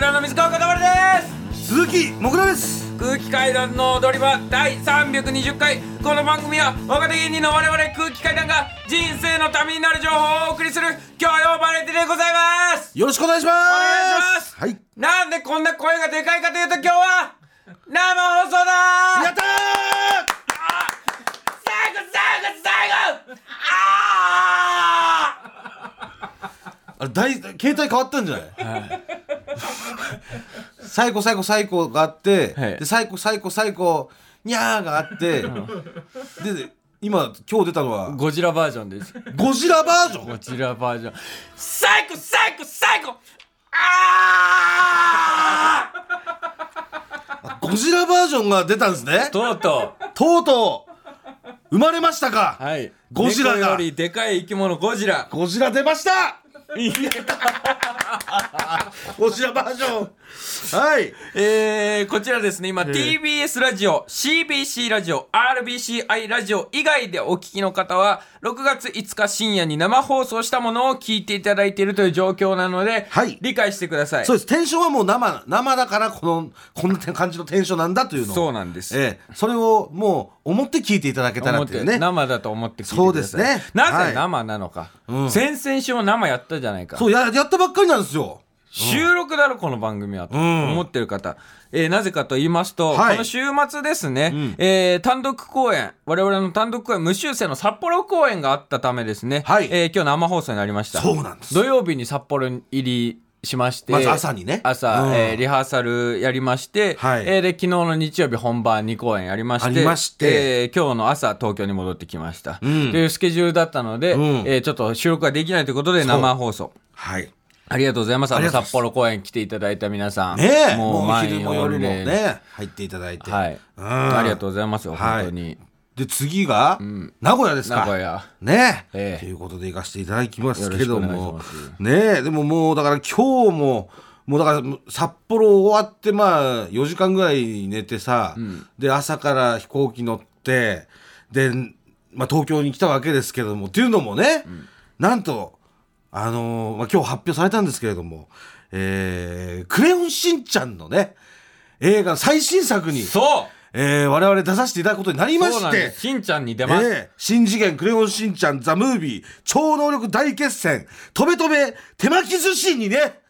階段の水川かたまりです。鈴木もぐらです。空気階段の踊り場第320回この番組は若手芸人の我々空気階段が人生のためになる情報をお送りする教養バラエティでございますよろしくお願いします。お願いします。はい。なんでこんな声がでかいかというと今日は生放送だ。やった最後最後最後！あー！あれ大携帯変わったんじゃない、最高最高最高があって、はい。で最高最高最高にゃーがあって、で今今日出たのはゴジラバージョンです。ゴジラバージョン？ゴジラバージョン。最高最高最高あゴジラバージョンが出たんですね？ーとうとう。とうとう。生まれましたか、はい。ゴジラが。猫よりでかい生き物ゴジラ。ゴジラ出ましたこちらバージョンはい。えー、こちらですね。今、TBS ラジオ CBC ラジオ RBCI ラジオ以外でお聞きの方は6月5日深夜に生放送したものを聞いていただいているという状況なので、はい。理解してください。そうです。テンションはもう生生だからこのこんな感じのテンションなんだというのを。そうなんです。ええ、それをもう思って聞いていただけたら思っていうね。生だと思って聞いてください。そうですね。はいなぜ生なのか、うん。先々週も生やったじゃないか。そうややったばっかりなんですよ収録だろこの番組はとん。思ってる方、えーなぜかと言いますと、はい。この週末ですね、えー単独公演我々の単独公演無修正の札幌公演があったためですね、はい。えー今日生放送になりました。そうなんです。土曜日に札幌入りしましてまず朝にね。朝、うん。えーリハーサルやりまして、はい。えーで昨日の日曜日本番2公演やりましてありまして。えー今日の朝東京に戻ってきました、ん。というスケジュールだったので、ん。えーちょっと収録ができないということで生放送。はいありがとうございます。あの札幌公演来ていただいた皆さん。ねえ。もうもう昼も夜もね入っていただいて。はい。うん。ありがとうございますよ、はい本当に。で次が、名古屋ですか。名古屋。ねえ。えということで行かせていただきますけども。ねえ。でももうだから今日ももうだから札幌終わってまあ4時間ぐらい寝てさ、で朝から飛行機乗ってで、まあ、東京に来たわけですけれどもっていうのもね、なんとあのーまあ、今日発表されたんですけれども「えークレヨンしんちゃん」のね映画の最新作に、そうえー我々出させていただくことになりまして。しんちゃんに出ます。ええ新次元クレヨンしんちゃんザ・ムービー超能力大決戦とべとべ手巻き寿司にね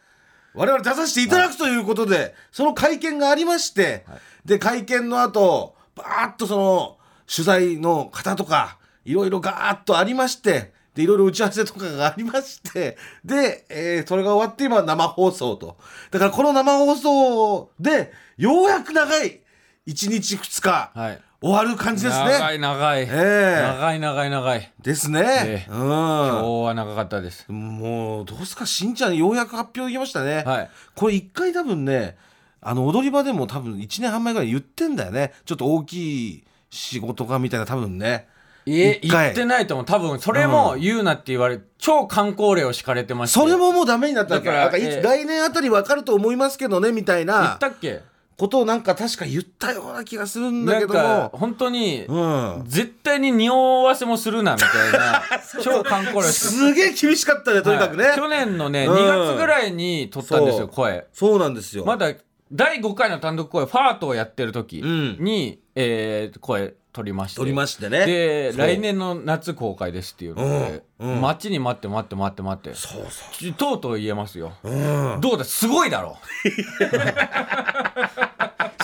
我々出させていただくということで、その会見がありまして、で会見の後バーッとその取材の方とかいろいろガーッとありましてでいろいろ打ち合わせとかがありましてで、えーそれが終わって今生放送とだからこの生放送でようやく長い1日2日、はい。終わる感じですね。長い長い。ええ長い長い長い。ですね。ええう今日は長かったです。ん。もうどうすかしんちゃんようやく発表できましたね。はい。これ一回多分ねあの踊り場でも多分1年半前ぐらい言ってんだよねちょっと大きい仕事がみたいな多分ね。いえ、一回言ってないと思う。多分、それも言うなって言われ、超観光令を敷かれてましたよ。それももうダメになっただからかいつええ来年あたりわかると思いますけどねみたい言なったっけ？ことをなんか確か言ったような気がするんだけども。か本当に、うん。絶対に匂わせもするなみたいな 超観光令を敷かすげえ厳しかったねとにかくね。はい去年のね、うん2月ぐらいに撮ったんですよ、声。そうなんですよ。まだ第5回の単独声、ファートをやってる時うんに、えー声撮りまして。撮りましてね。で、来年の夏公開ですっていうので、うんうん待ちに待って待って待って待って。そうそちとうとう言えますよ。う。うん。どうだ、すごいだろ。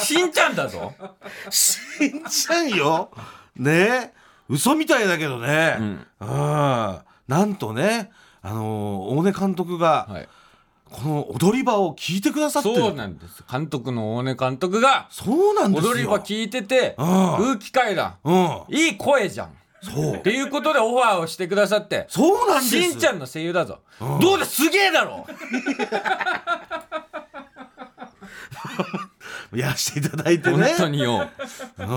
しんちゃんだぞ。しんちゃんよ。ね嘘みたいだけどね。うんなんとね、あのー大根監督が、はい。この踊り場を聞いてくださってる。そうなんです。監督の大根監督が、そうなんですよ。踊り場聞いてて、うん空気階段、うん。いい声じゃん。そうっ。ていうことでオファーをしてくださって、そうなんです。しんちゃんの声優だぞ。うんどうだ、すげえだろ やらせていただいてね。本当によ。うん。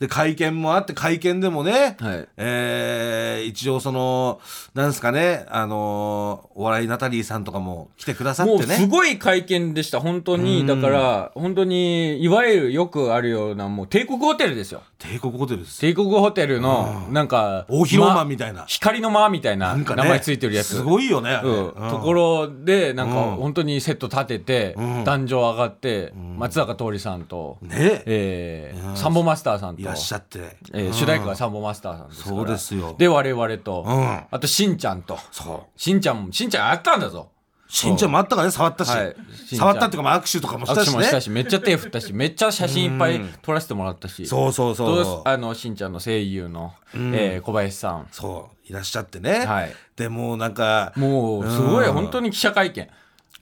で会見もあって会見でもね、はい。えー一応そのなんですかねあのーお笑いナタリーさんとかも来てくださっもうてねすごい会見でした本当に。だから本当にいわゆるよくあるようなもう帝国ホテルですよ。帝国ホテルです。帝国ホテルのなんか大広間まみたいな。光の間みたいな名前ついてるやつ。すごいよね、う。んうん。ところでなんかうん。本当にセット立てて、ん。壇上上がって、松坂桃李さんと、ね。えーうんサンボマスターさんと。いらっしゃって、えー主題歌がサンボマスターさんですから。そうですよ。で我々と、うん。あとしんちゃんと。そう。しんちゃんもしんちゃんやったんだぞ。しんちゃんもあったからね触ったし、はい。し触ったっていうかまあ握手とかもしたしね。握手もしたしめっちゃ手振ったしめっちゃ写真いっぱい撮らせてもらったし。そうそうそうとあのしんちゃんの声優の、えー小林さん。そういらっしゃってね、はい。でもうなんかもうすごいうん。本当に記者会見。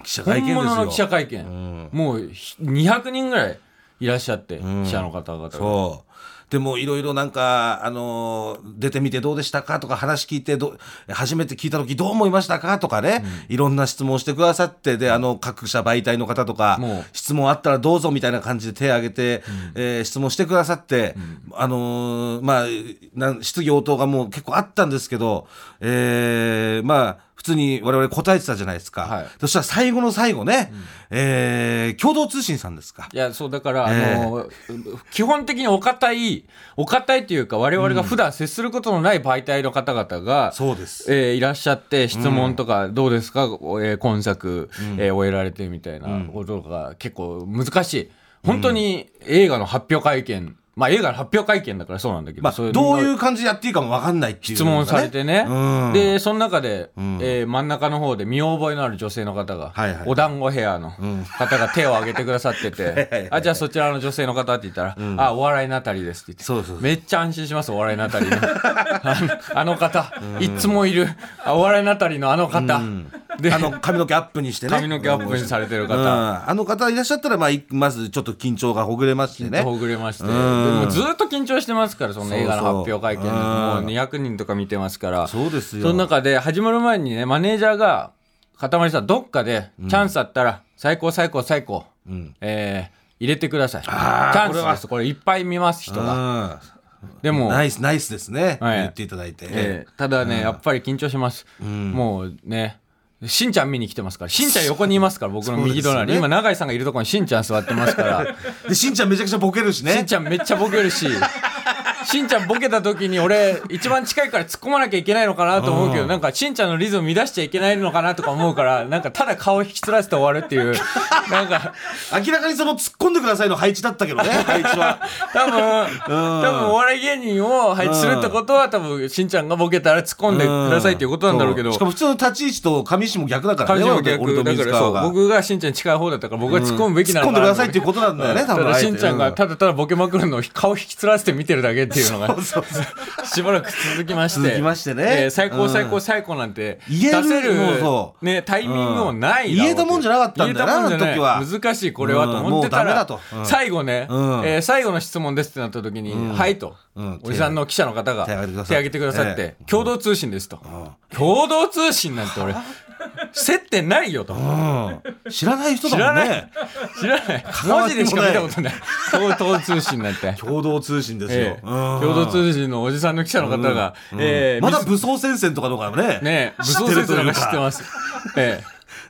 記者会見本物の記者会見、ん。もうひ200人ぐらいいらっしゃって、ん。記者の方々が。そうでもいろいろなんか、あのー出てみてどうでしたかとか話聞いてど初めて聞いた時どう思いましたかとかね、いろんな質問してくださってであの各社媒体の方とか質問あったらどうぞみたいな感じで手を挙げて、えー質問してくださって、あのーまあ質疑応答がもう結構あったんですけど、えーまあ普通に我々答えてたじゃないですか、はい。そしたら最後の最後ね、えー共同通信さんですか。いやそうだから、ええあの基本的にお堅いお堅いというか我々が普段接することのない媒体の方々が、そうです。えーいらっしゃって質問とかどうですか、えー今作、えー終えられてみたいなことが結構難しい。本当に映画の発表会見まあ映画の発表会見だからそうなんだけど、まあ、そういうどういう感じでやっていいかも分かんないっていう質問されてね、うん。でその中で、えー真ん中の方で見覚えのある女性の方が、はいはい。お団子ヘアの方が手を挙げてくださってて はいはいあじゃあそちらの女性の方って言ったら、あお笑いナタリーですって言ってめっちゃ安心しますお笑いナタリーのあ のあの方、いつもいるあお笑いナタリーのあの方、であの髪の毛アップにしてね。髪の毛アップにされてるうん。方、あの方いらっしゃったら、まあ、いまずちょっと緊張がほぐれましてね。ほぐれまして、ん。でもずっと緊張してますからその映画の発表会見もううん200人とか見てますから。そうですよ。その中で始まる前にねマネージャーがかたまりさんどっかでチャンスあったら最高最高最高、ん。えー入れてください。チャンスです。これいっぱい見ます人が。でも、ナイスナイスですね、はい。言っていただいて、えーただね、やっぱり緊張します、もうねしんちゃん見に来てますから。しんちゃん横にいますから僕の右隣、ね。今永井さんがいるところにしんちゃん座ってますから。でしんちゃんめちゃくちゃボケるししんねちゃんめっちゃボケるししんちゃんボケた時に俺一番近いから突っ込まなきゃいけないのかなと思うけどなんかしんちゃんのリズム乱しちゃいけないのかなとか思うからなんかただ顔引きつらせて終わるっていう なんか。明らかにその突っ込んでくださいの配置だったけどね 配置は。多分多分お笑い芸人を配置するってことは多分しんちゃんがボケたら突っ込んでくださいっていうことなんだろうけど。そしかも普通の立ち位置と上石も逆だからね彼女も逆だから僕がしんちゃんに近い方だったから僕が突っ込むべきなのかな突っ込んでくださいっていうことなんだよね多分ただしんちゃんがただただボケまくるのを顔引きつらせて見てるだけっていうのが しばらく続きまして。続きましてね。えー最高うん。最高最高なんて言える出せるもうそう。ねタイミングもないうん。言えたもんじゃなかったんだよな時は。難しいこれはと思ってたら。だと。うん。最後ねうん。えー最後の質問ですってなった時に「はい」と。うん。おじさんの記者の方が手挙げてください手挙げてくださっえて共同通信ですと。共同通信なんて俺接点ないよと。うん。知らない人だもんね。知らない。文字でしか見たことない。共同通信なんて共同通信ですよ、共同通信のおじさんの記者の方が、えーまだ水武装戦線とかとかもね。ね武装戦争なんとかか知ってます。え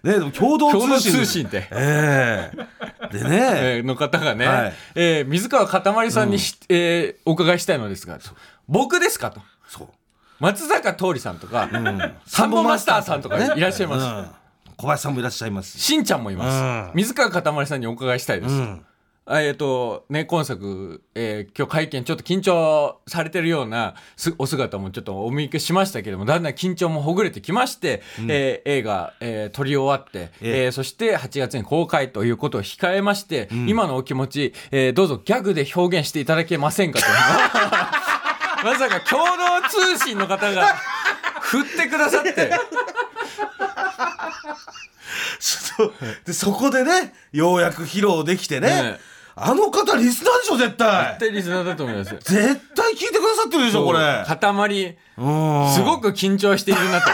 ねでも共同え共同通信って。ええ。でね、えーの方がね、はい。えー水川かたまりさんにし、えーお伺いしたいのですが、僕ですかと。そう松坂桃李さんとか、サンボマスターさんとかいらっしゃいます。うん。小林さんもいらっしゃいます。ししんちゃんもいます。うん。水川かたまりさんにお伺いしたいです。えっ、とね今作、えー今日会見ちょっと緊張されてるようなすお姿もちょっとお見受けしましたけどもだんだん緊張もほぐれてきまして、えー映画、えー撮り終わって、ええ。ーそして8月に公開ということを控えまして、今のお気持ち、えーどうぞギャグで表現していただけませんかとまさか共同通信の方が振ってくださって。でそこでねようやく披露できてね。ね。あの方リスナーでしょ絶対。絶対リスナーだと思いますよ。絶対聞いてくださってるでしょこれ。塊うん。すごく緊張しているなと。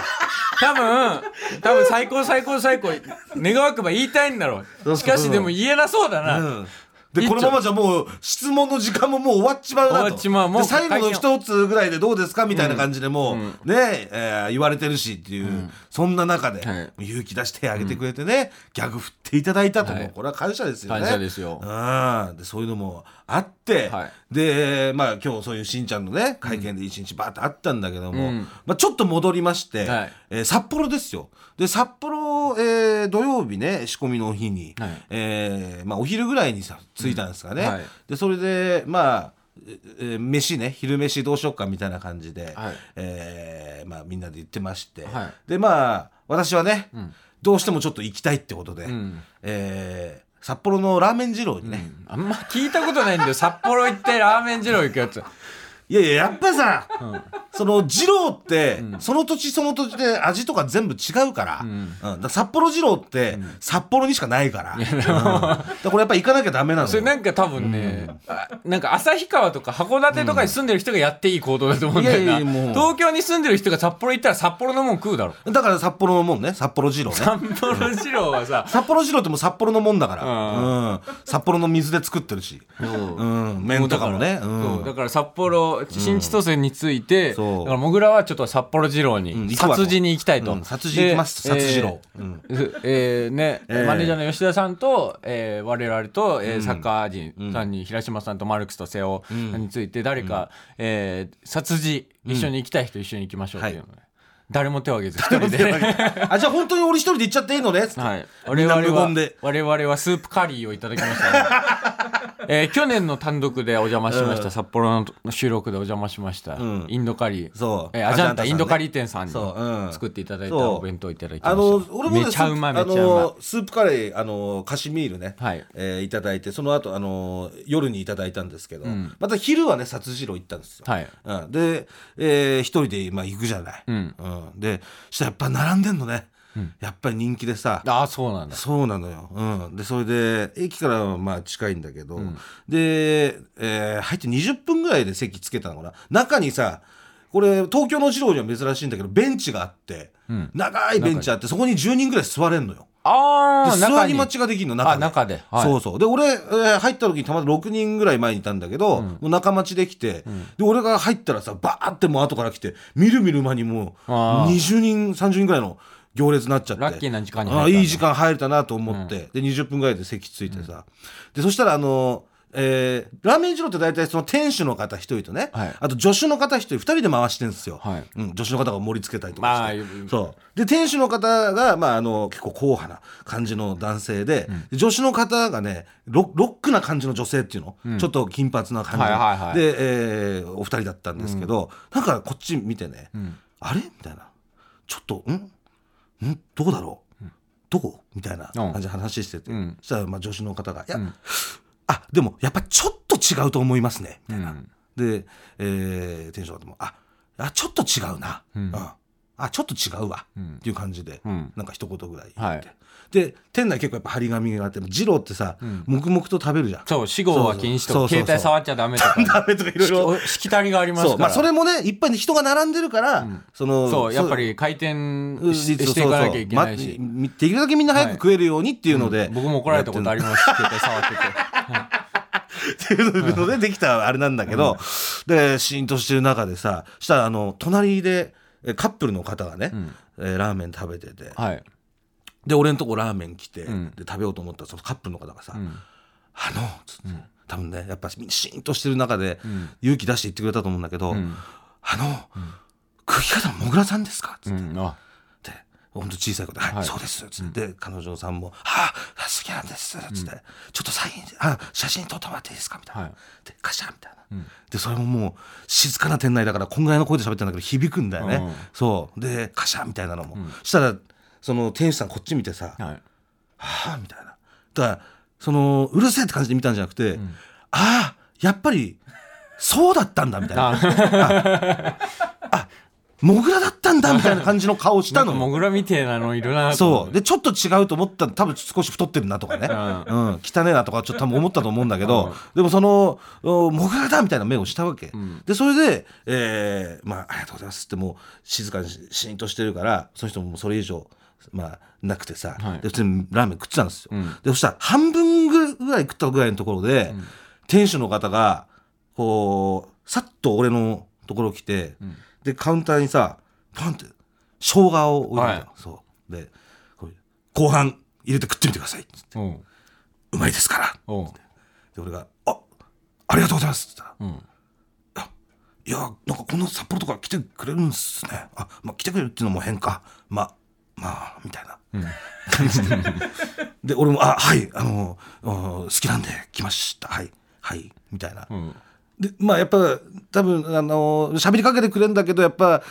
多分、多分最高最高最高、願わくば言いたいんだろう。しかしでも言えなそうだな。うんでこのままじゃもう質問の時間ももう終わっちまうなと。で最後の一つぐらいでどうですかみたいな感じでもう、うん。ねえー言われてるしっていう、そんな中で、はい。勇気出してあげてくれてね、ギャグ振っていただいたと、はい。これは感謝ですよね。感謝ですよ。うん。でそういうのもあって、はい。でまあ今日そういうしんちゃんのね会見で一日バーッとあったんだけども、うん。まあ、ちょっと戻りまして、はい。えー札幌ですよ。で札幌、えー土曜日ね仕込みの日に、はい。えーまあ、お昼ぐらいにさ着いたんですかね、うん。はい。でそれでまあえー飯ね昼飯どうしようかみたいな感じで、はい。えーまあ、みんなで言ってまして、はい。でまあ私はね、ん。どうしてもちょっと行きたいってことで、ん。えー札幌のラーメン二郎にね、あんま聞いたことないんだよ。札幌行ってラーメン二郎行くやついやいややっぱさ、その二郎って、その土地その土地で味とか全部違うから,、うん。だ札幌二郎って、札幌にしかないから,、うん。だからこれやっぱ行かなきゃダメなのよ。それなんか多分ね、あなんか旭川とか函館とかに住んでる人がやっていい行動だと思うんだよな、いやいやもう。東京に住んでる人が札幌行ったら札幌のもん食うだろ。だから札幌のもんね。札幌二郎ね。札幌二郎はさ札幌二郎ってもう札幌のもんだから、うん。うん。札幌の水で作ってるし、う。ん、麺とかもね、だから札幌新千歳について、だからもぐらはちょっと札幌二郎うんに殺事に行きたいと、うん殺事行きますで殺事郎。うん。えーえーね、えー。マネージャーの吉田さんと、えー我々と、えーサッカー人さんに、平島さんとマルクスと瀬尾について誰か、えー殺事一緒に行きたい人一緒に行きましょうっていうので、誰も手を挙げず一人で。あじゃあ本当に俺一人で行っちゃっていいのね、はい、みんな我々は我々はスープカリーをいただきました、ね えー去年の単独でお邪魔しました、札幌の収録でお邪魔しました、ん。インドカリー。そう。えーアジャンタインドカリー店さんに作っていただいたお弁当いただきました。あの俺もねめちゃうまスープめちゃうまあのスープカレーあのカシミールね、はい。えーいただいてその後あの夜にいただいたんですけど、ん。また昼はね殺次郎行ったんですよ、はい。うん、で、えー一人で、まあ、行くじゃない、うん。でしたらやっぱ並んでんのね、やっぱり人気でさ。ああそうなんだ。そうなのよ、うん、でそれで駅からはまあ近いんだけど、で、えー入って20分ぐらいで席つけたのかな。中にさこれ東京の二郎には珍しいんだけどベンチがあって、ん。長いベンチあってそこに10人ぐらい座れんのよ。ああで座り待ちができるの中あ中で。はい。そうそう。で俺、えー入った時にたまたま6人ぐらい前にいたんだけど、もう中待ちできて、で俺が入ったらさバーってもう後から来てみるみる間にもうあー。20人30人ぐらいの行列になっちゃって。ラッキーな時間に入ったあーいい時間入れたなと思って、で20分ぐらいで席ついてさ、でそしたらあのえーラーメン二郎って大体その店主の方一人とね、はい。あと助手の方一人二人で回してるんですよ、はい。うん、助手の方が盛り付けたりとかして、まあそう。で店主の方が、まあ、あの結構硬派な感じの男性で,で、助手の方がねロロックな感じの女性っていうの、ちょっと金髪な感じ、はいはいはい。で、えーお二人だったんですけど、なんかこっち見てね、あれ？みたいな。ちょっとん？ん？どこだろう、どこ？みたいな感じで話してて、うん。そしたらまあ助手の方が「いや、あでもやっぱちょっと違うと思いますね」みたいな。うんで、えー、店長の方も「ああちょっと違うな」うん。あちょっと違うわ、ん。っていう感じで、うん。なんか一言ぐらい言って、はいで店内結構やっぱ張り紙があって二郎ってさ、黙々と食べるじゃん。そう死後は禁止とか携帯触っちゃダメとか。ダメとかいろいろ。しきたりがありますから。そうまあそれもねいっぱいに人が並んでるから、そのそうやっぱり回転ししていかなきゃいけないし。まできるだけみんな早く食えるようにっていうので、僕も怒られたことあります。携帯触ってて。っていうのでできたあれなんだけど、でシーンとしてる中でさしたらあの隣でえカップルの方がね、えーラーメン食べてて。はいで俺のとこラーメン来て、ん。で食べようと思ったらそのカップルの方がさ「ん。あの」つって、多分ねやっぱみんなシーンとしてる中で、勇気出して言ってくれたと思うんだけど「ん。あの、空気階段もぐらさんですか?」つって。うん。あ。って本当小さい子で「はい、はい。そうです」つって、彼女さんも「はあ好きなんです」つって、ちょっとサインあ写真撮ってもらっていいですか?」みたいな、はい。でカシャンみたいな、でそれももう静かな店内だからこんぐらいの声で喋ってるんだけど響くんだよね、うん。そう。でカシャンみたいなのも、そしたらその店主さんこっち見てさ「はい。はあ」みたいな。だからそのうるせえって感じで見たんじゃなくて「ああやっぱりそうだったんだ」みたいな。ああ。モグラだったんだみたいな感じの顔したの。モグラみてえなのいるなとそう。でちょっと違うと思ったら多分少し太ってるなとかね、うん。汚ねえなとかちょっと多分思ったと思うんだけど、でもそのおモグラだみたいな目をしたわけ、でそれで、えーまあ「ありがとうございます」ってもう静かにしシーンとしてるからその人もそれ以上まあなくてさ、はい。で普通にラーメン食ってたんですよ、ん。でそしたら半分ぐぐらい食ったぐらいのところで、店主の方がこうさっと俺のところ来て、ん。でカウンターにさパンって生姜を置いてたの、はい。そう。で後半入れて食ってみてくださいうんう。まいですから。う。んで俺が「あありがとうございます」って言ったらうん。いやなんかこの札幌とか来てくれるんですね。あまあ来てくれるっていうのも変か。まあまあみたいな。感じでで俺も「あはいあのうん好きなんで来ました。はいはい」みたいな、うん。でまあやっぱ多分あの喋りかけてくれるんだけどやっぱ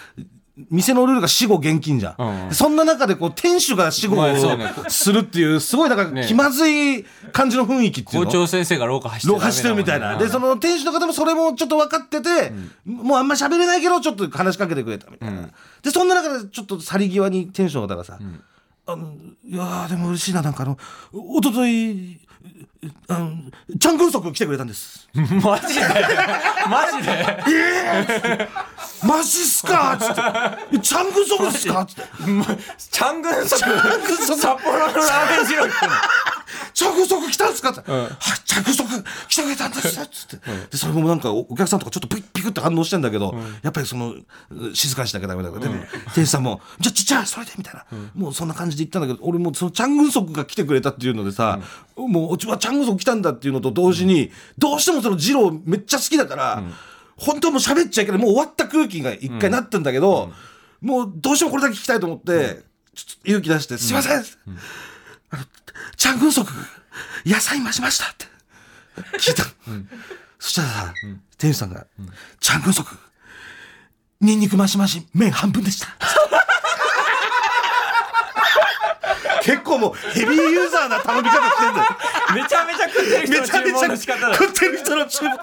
店のルールが死後現金じゃん、うんうん。そんな中でこう店主が死後をするっていうすごいなんかね。気まずい感じの雰囲気っていうの。校長先生が廊下走って廊下してるみたいな。で、その店主の方もそれもちょっと分かってて、もうあんま喋れないけど、ちょっと話しかけてくれたみたいな。で、そんな中でちょっと去り際に店主の方がさ、あの、いやーでも嬉しいな、なんかあの、おととい、あの、チャングンソク来てくれたんです。マジで？マジで？マジっすか？つって。チャングンソクっすか？つって。チャングンソク？札幌のラーメン二郎行くの？チャングンソク来たんすか？って。はい、チャングンソク来てくれたんです。つって。で、それもなんかおお客さんとかちょっとピクピクって反応してんだけど、やっぱりその、う静かにしなきゃダメだから、でも、店主さんも、じゃ、ちっちゃい、それで、みたいな。もうそんな感じで言ったんだけど、俺もそのチャングンソクが来てくれたっていうのでさ、もう、うちはチャングンソク来たんだっていうのと同時に、どうしてもその二郎めっちゃ好きだから、本当はもう喋っちゃいけない。もう終わった空気が一回なってんだけど、もうどうしてもこれだけ聞きたいと思って、ちょっと勇気出して、すいません、あのチャングンソク、野菜増しましたって聞いた。そしたらさ、店主さんが、チャングンソク、ニンニク増し増し、麺半分でした。結構もうヘビーユーザーな頼み方してんだよ。めちゃめちゃ食ってる人の注めちゃめちゃ文の仕方だ食ってる人の注文。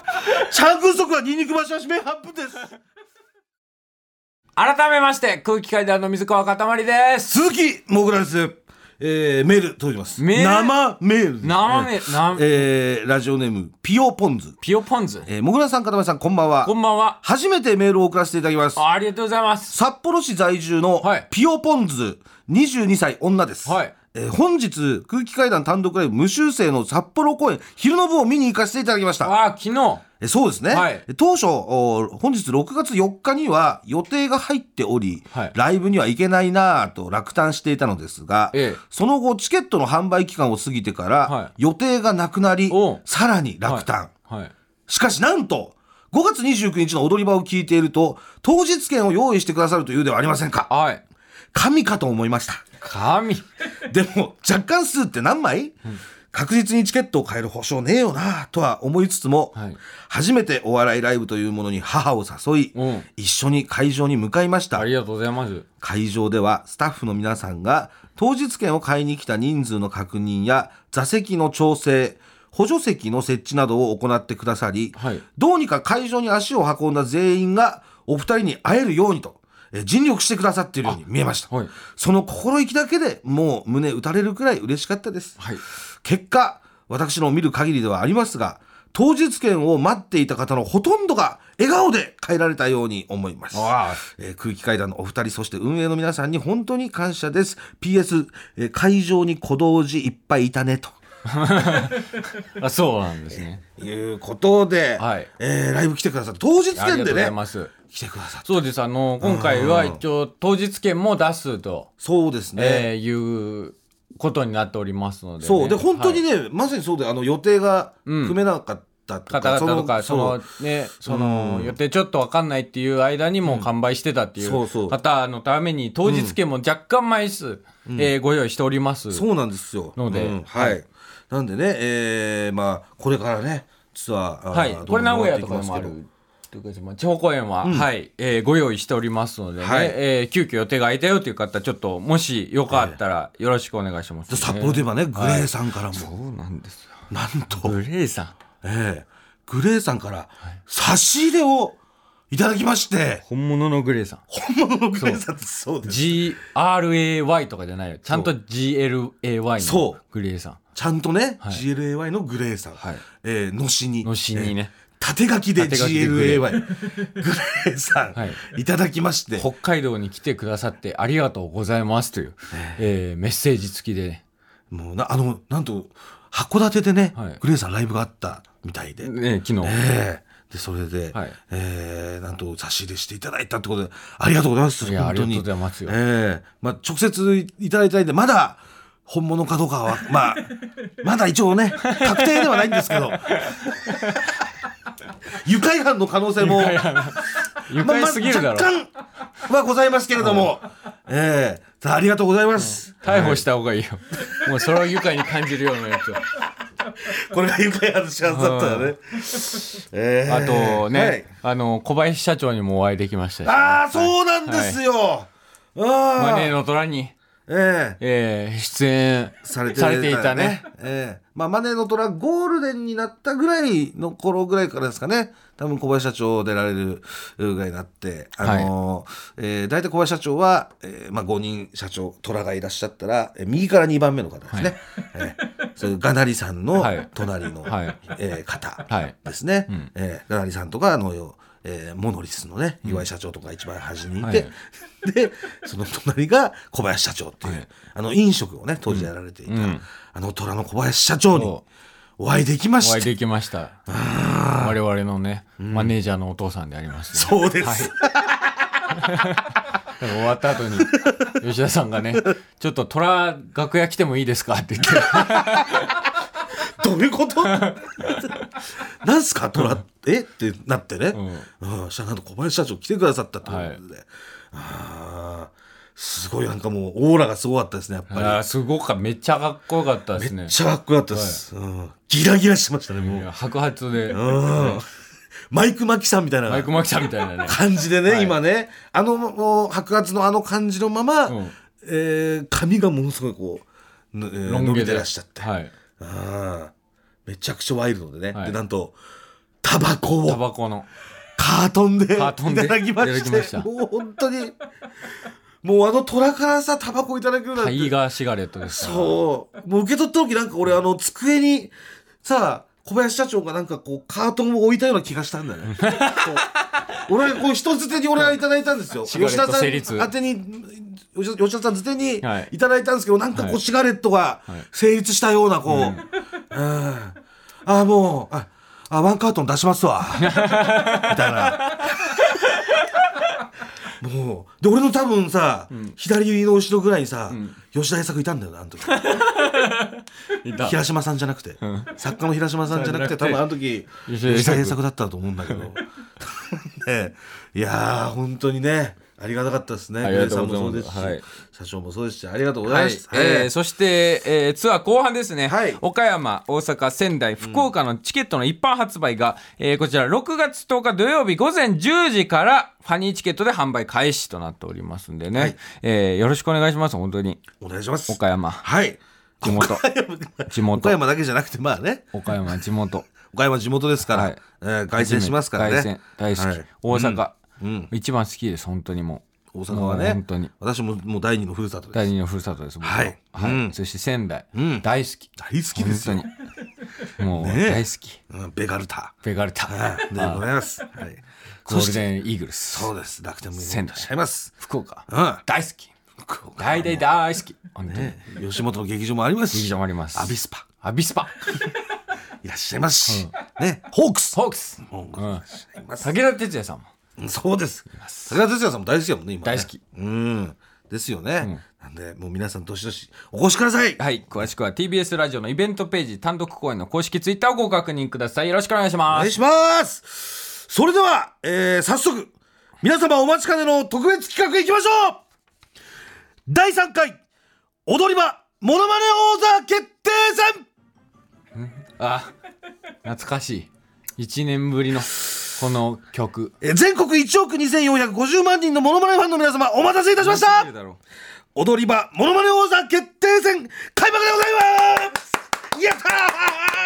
チャングンソクはニンニク増し増し、麺半分です。改めまして空気階段の水川かたまりです鈴木もぐらです。えー、メール届いてます。メール？生メール。生メール生えー、ラジオネーム、ピオポンズ。ピオポンズえー、もぐらさん、かたまりさん、こんばんは。こんばんは初めてメールを送らせていただきます。あありがとうございます札幌市在住のはいピオポンズ、22歳女です。はいえー本日、空気階段単独ライブ無修正の札幌公演、昼の部を見に行かせていただきました。ああ昨日。えそうですね、はい。当初お本日6月4日には予定が入っており、はい。ライブには行けないなぁと落胆していたのですが、ええ。その後チケットの販売期間を過ぎてから、はい。予定がなくなりさらに落胆、はい。しかしなんと5月29日の踊り場を聞いていると当日券を用意してくださるというではありませんか。はい。神かと思いました神。でも若干数って何枚、確実にチケットを買える保証ねえよなとは思いつつも、はい。初めてお笑いライブというものに母を誘い、うん。一緒に会場に向かいました。ありがとうございます。会場ではスタッフの皆さんが当日券を買いに来た人数の確認や座席の調整補助席の設置などを行ってくださり、はい。どうにか会場に足を運んだ全員がお二人に会えるようにと。え尽力してくださっているように見えました、はい。その心意気だけでもう胸打たれるくらい嬉しかったです、はい。結果私の見る限りではありますが当日券を待っていた方のほとんどが笑顔で帰られたように思います。えー空気階段のお二人そして運営の皆さんに本当に感謝です。PS、えー会場に小道寺いっぱいいたねと あそうなんですね。いうことで、はい。えーライブ来てくださって当日券でねます。来てくださってそうです。あの今回は一応当日券も出すと、そうですね、えーいうことになっておりますのでね、そう。で本当にはい。ね、まさにそうであの予定が組めなかった方々とかそのねその予定ちょっと分かんないっていう間にもう完売してたっていそう方のために当日券も若干枚数、えーご用意しております。そうなんですよ。のではいなんでね、えーまあこれからねツアーはい。これ名古屋とかでもあるというかまあ地方公演は、はい、えーご用意しておりますのでね、はい。えー急遽予定が空いたよという方ちょっともしよかったらよろしくお願いします、で札幌で言えばね、グレーさんからも、そうなんですよ。なんと、グレーさん。ええ。グレーさんから差し入れをいただきまして、本物のグレーさん。本物のグレーさんってそうです。GRAY とかじゃないよ。ちゃんと GLAY のグレーさんちゃんとね、はい。GLAY のグレーさん、はい。えーのしに、のしにね。えー縦書きで GLAY、グレー。さん、はい。い、ただきまして、北海道に来てくださってありがとうございますという、えー。メッセージ付きで。ねもうな、あの、なんと、函館でね、はい。グレーさんライブがあったみたいで、ね昨日、ええでそれで、はい。えーなんと差し入れしていただいたってことでありがとうございます。本当にありがとうございますよ。ええまあ、直接いただいたいんでまだ本物かどうかはまあまだ一応ね確定ではないんですけど。愉快犯の可能性も愉快すぎるだろ、まあまあ若干はございますけれども、ええ。さあありがとうございます、逮捕した方がいいよ。もうそれを愉快に感じるようなやつ。はこれが愉快犯の幸せだったらね、ええ。あとね、はい。あの小林社長にもお会いできましたし、ああそうなんですよ、ああマネーの虎に、ええ。えー出演されてされていたね。ええ。まあ、マネーの虎ゴールデンになったぐらいの頃ぐらいからですかね。多分小林社長出られるぐらいになって、あのーえー大体小林社長は、えーまあ、5人社長、虎がいらっしゃったら、えー右から2番目の方ですね。えーそういうガナリさんのはい。隣の、はい。えー方はいですね。んえーガナリさんとか、あの、えーモノリスのね、岩井社長とか一番端にいて、はい。でその隣が小林社長っていう、はい。あの飲食をね当時やられていた、うん。あの虎の小林社長にそお会いできました。お会いできました。我々のね、マネージャーのお父さんであります、ね、そうです、終わった後に吉田さんがね「ちょっと虎楽屋来てもいいですか?」って言ってどういうこと？なんすか？虎え？ってなってね、うん。したらなんと小林社長来てくださったってことで、あー。すごいなんかもうオーラがすごかったですねやっぱり。すごかめっちゃかっこよかったですね。めっちゃかっこよかったです、うん、ギラギラしてましたねもう、白髪で、うん。マイク・マキさんみたいな。マイク・マキさんみたいなね。感じでね、はい。今ね。あの白髪のあの感じのまま、うん。えー髪がものすごいこう、ぬえー伸びてらっしゃって、はい。あーめちゃくちゃワイルドでね、はい。でなんとタバコタをバコの。カートンでいカートンでただきまいただしてきました。もう本当に。もうあの虎からさタバコいただけるな。んてタイガーシガレットですから。そう。もう受け取った時なんか俺あの机にさ小林社長がなんかこうカートンを置いたような気がしたんだよね。こう俺こう人づてに俺はいただいたんですよ。シガレット吉田さん成立。宛てに吉田吉田さんづてにはい。いただいたんですけど、なんかこはい。うシガレットがはい。成立したようなこう、うんあもうああワンカートン出しますわ。みたいな。もうで俺の多分さ、左の後ろぐらいにさ、吉田栄作いたんだよなあの時。平島さんじゃなくて、作家の平島さんじゃなくて多分あの時吉田栄作吉田栄作だったと思うんだけど。ねいやー本当にねありがたかったですね。ありがとうございます。グレイさんもそうですし、はい。社長もそうですしありがとうございはい。ます、、えー。そして、えーツアー後半ですね、はい。岡山、大阪、仙台、福岡のチケットの一般発売が、えーこちら6月10日土曜日午前10時からファニーチケットで販売開始となっておりますんでね、はい。えーよろしくお願いします。本当に。お願いします。岡山。はい。地元。地元。岡山だけじゃなくてまあね。岡山地元。岡山地元ですから、はい。えー凱旋しますからね。凱旋。大好き、はい。大阪、うん一番好きです本当にも大阪はね。本当に。私ももう第二のふるさとです。第二のふるさとです。はい。うん。そして仙台、うん。大好き。大好きですよ。本当に。もう大好き。うん。ベガルタ。ベガルタ、はい。でございます、はい、ゴールデンイーグルス。そうです楽天もい仙台。らっしゃいます。福岡、うん。大好き。大大大好き。吉本の劇場もありますし。劇場もあります。アビスパ。アビスパ。いらっしゃいますし、ね。ホークス。ホークス、武田鉄矢さんも。うんそうです。武田鉄矢さんも大好きやもんね今ね。大好き。うん。ですよね、なんでもう皆さんどしどしお越しください。はい詳しくは TBS ラジオのイベントページ単独公演の公式ツイッターをご確認ください。よろしくお願いしおます。願いします。それでは、えー早速皆様お待ちかねの特別企画いきましょう。第3回踊り場モノマネ王座決定戦。あ懐かしい。1年ぶりのこの曲。えー全国1億2450万人のモノマネファンの皆様お待たせいたしました。踊り場モノマネ王座決定戦開幕でございます。やったー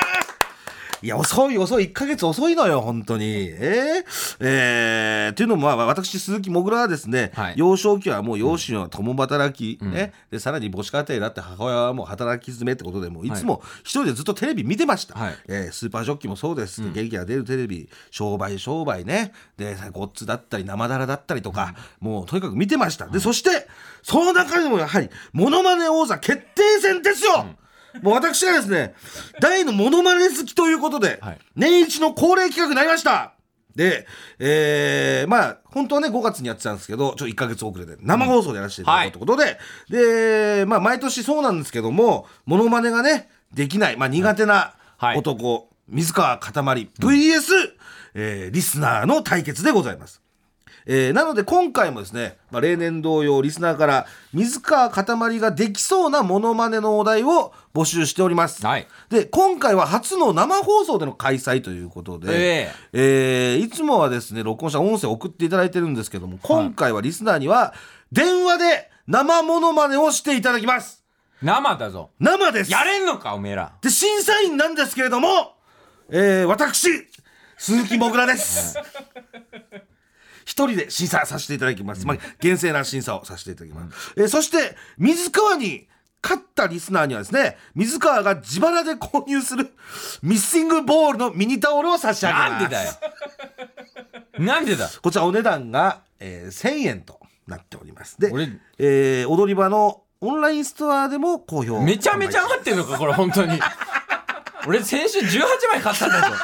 いや遅い遅い。1ヶ月遅いのよ本当に。えー、えー、というのもまあ私鈴木もぐらはですね、はい。幼少期はもう両親は共働き、ね。でさらに母子家庭だって母親はもう働き詰めってことでもうい。つも一人でずっとテレビ見てました、はい。えースーパージョッキーもそうです、元気が出るテレビ商売商売ね。でゴッツだったり生だらだったりとか、もうとにかく見てました。でそしてその中でもやはりモノマネ王座決定戦ですよ、もう私はですね、大のモノマネ好きということで、はい。年一の恒例企画になりました。で、えー、まあ、本当はね、5月にやってたんですけど、ちょっと1ヶ月遅れで、生放送でやらせていただこうということで、で、まあ、毎年そうなんですけども、モノマネがね、できない、まあ、苦手なはい。男、水川かたまり VS、えーリスナーの対決でございます。えーなので今回もですね、まあ、例年同様リスナーから水川かたまりができそうなモノマネのお題を募集しております。はい。で今回は初の生放送での開催ということで、ええ。ーいつもはですね録音した音声を送っていただいてるんですけども今回はリスナーには電話で生モノマネをしていただきます。生だぞ。生です。やれんのかおめえら。で審査員なんですけれども、えー私鈴木もぐらです 一人で審査させていただきます、まあ、厳正な審査をさせていただきます、えーそして水川に勝ったリスナーにはですね水川が自腹で購入するミッシングボールのミニタオルを差し上げます。なんでだよ。なんでだ。こちらお値段が、えー1000円となっております。で俺、えー踊り場のオンラインストアでも好評。めちゃめちゃ余ってんのかこれ本当に俺先週18枚買ったんだぞ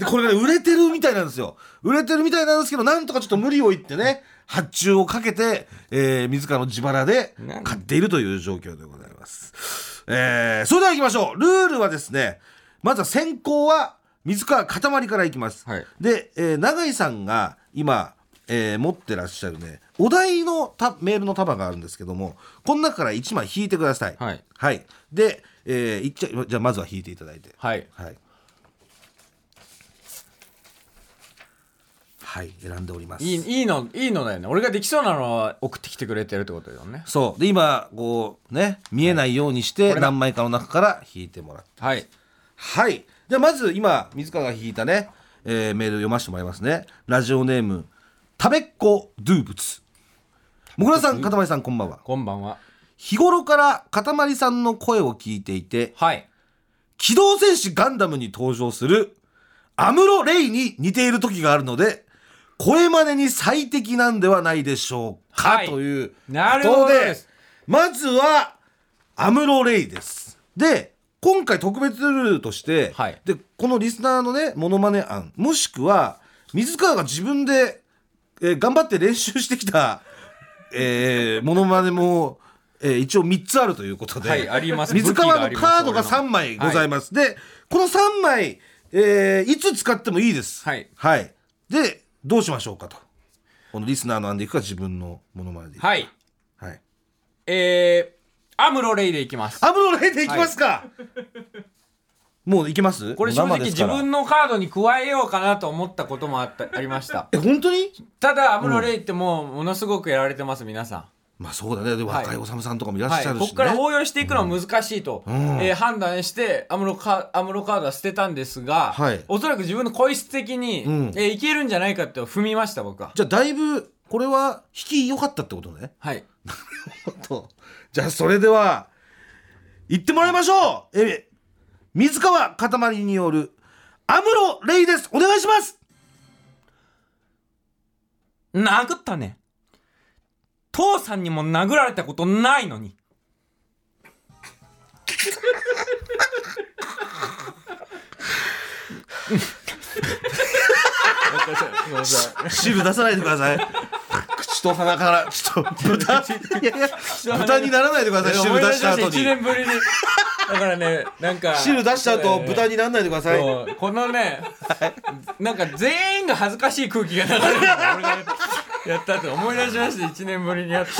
でこれがね売れてるみたいなんですよ。売れてるみたいなんですけどなんとかちょっと無理を言ってね発注をかけて、えー、自らの自腹で買っているという状況でございます、えー、それでは行きましょう。ルールはですねまずは先行は水川かたまりからいきます、はい。で、えー永井さんが今、えー持ってらっしゃるねお題のたメールの束があるんですけどもこの中から1枚引いてください。はい、はい、で、えーいっちゃじゃあまずは引いていただいて。はい。はい。はい、選んでおります。いいいいのいいのだよね俺ができそうなのは送ってきてくれてるってことだよねそう。で、今、こう、ね、見えないようにして、何枚かの中から引いてもらって。はいはい。では、まず、今、水川が引いたね、えーメール読ませてもらいますね。ラジオネーム、食べっ子ドゥーブツ。もぐらさん、かたまりさん、こんばんは。こんばんは日頃からかたまりさんの声を聞いていて、はい機動戦士ガンダムに登場するアムロ・レイに似ている時があるので声真似に最適なんではないでしょうか、はい。というなるほどです。まずはアムロ・レイです。で今回特別ルールとして、はい。でこのリスナーのねモノマネ案もしくは水川が自分で、えー頑張って練習してきた、えー、モノマネも、えー一応3つあるということで、はいあります。水川のカードがります3枚ございます、でこの3枚、えーいつ使ってもいいです。はい。はい、でどうしましょうかと。このリスナーの案でいくか自分のモノマネで。いくかはい。はい。えー、アムロレイでいきます。アムロレイでいきますか、もういけます？これ正直自生ですから。分のカードに加えようかなと思ったこともあったありました。え本当に？ただアムロレイってもうものすごくやられてます皆さんまあそうだね。若いおさむさんとかもいらっはい、しゃるし、ね。ここから応用していくのは難しいと、ん。えー判断してアムロカードは捨てたんですが、はい。おそらく自分の声質的に、うん。えーいけるんじゃないかって踏みました僕は。じゃあだいぶこれは引き良かったってことね？はい。とじゃあそれでは行ってもらいましょう。え水川かたまりによるアムロレイです。お願いします。殴ったね父さんにも殴られたことないのに。汁出さないでください。口と鼻から。ちょっと豚いやいや豚 にならないでください。汁出した後1に。年ぶりに。だからねなんか汁出した後ね豚にならないでください。このねなんか全員が恥ずかしい空気が流れるやったって思い出しました1年ぶりにやって。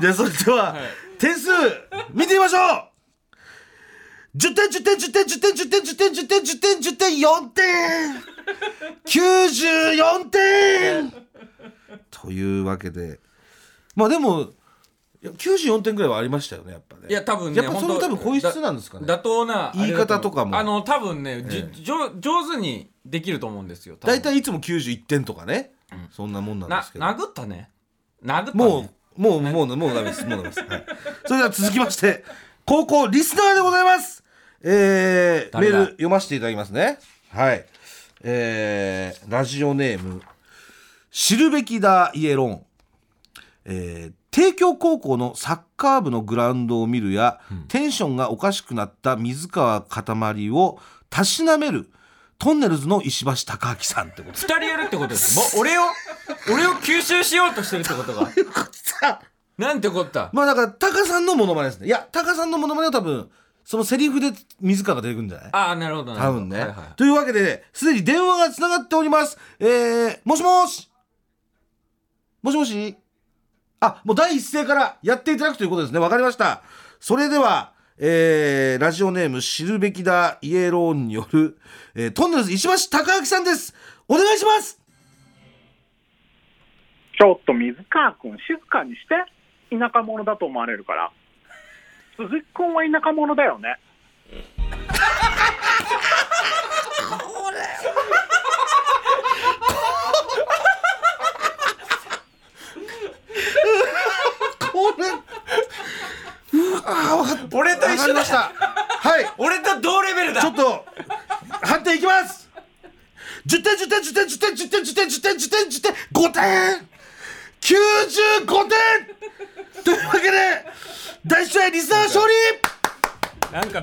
じゃあそれでは、点数見てみましょう。10点10点10点10点10点10点10点10点10点4点94点というわけでまあでもいや94点ぐらいはありましたよねやっぱねいや多分ねやっぱそれも多分声質なんですかね妥当な言い方とかもあの多分ね、じえ上上手にできると思うんですよ大体いつも91点とかね、そんなもんなんでなすけど殴ったね殴ったねもう、もう、もう、もうダメです。もうダメです。はい。それでは続きまして、高校リスナーでございます。えー、メール読ませていただきますね。はい。えー、ラジオネーム、知るべきだイエロン。えー、帝京高校のサッカー部のグラウンドを見るや、テンションがおかしくなった水川かたまりをたしなめるトンネルズの石橋貴明さんってこと。二人やるってことです。もう俺を俺を吸収しようとしてるってことが。なんてこった。まあだからタカさんのモノマネですね。いやタカさんのモノマネは多分そのセリフで水川が出てくるんじゃない？ああなるほどなるほど多分ね、はいはいというわけで、すでに電話がつながっております。えー、もしもしもしもし？あ、もう第一声からやっていただくということですね。わかりました。それでは、えー、ラジオネーム知るべきだイエローによる、えー、トンネルズ石橋貴明さんです。お願いしますちょっと水川君、静かにして。田舎者だと思われるから。鈴木君は田舎者だよね。これ、うわー、わかった。俺とわ一緒だ。はい。俺と同レベルだちょっと、判定いきます10点、10点、10点、10点、10点、10点、10点、10点、10点、5点 !95 点というわけで、第1試合リスナー勝利なんか